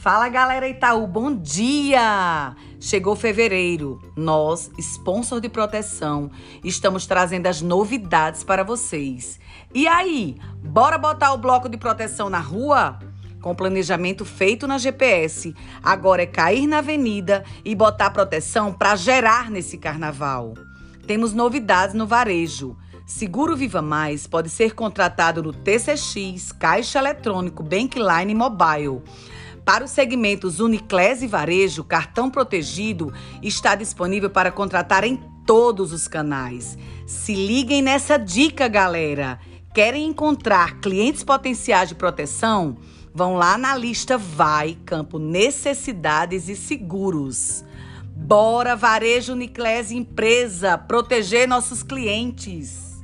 Fala galera Itaú, bom dia! Chegou fevereiro. Nós, sponsor de proteção, estamos trazendo as novidades para vocês. E aí, bora botar o bloco de proteção na rua? Com planejamento feito na GPS, agora é cair na avenida e botar proteção para gerar nesse carnaval. Temos novidades no varejo. Seguro Viva Mais pode ser contratado no TCX, Caixa Eletrônico, Bankline Mobile. Para os segmentos Uniclass e Varejo, cartão protegido está disponível para contratar em todos os canais. Se liguem nessa dica, galera. Querem encontrar clientes potenciais de proteção? Vão lá na lista Vai, campo Necessidades e Seguros. Bora, Varejo Uniclass Empresa, proteger nossos clientes.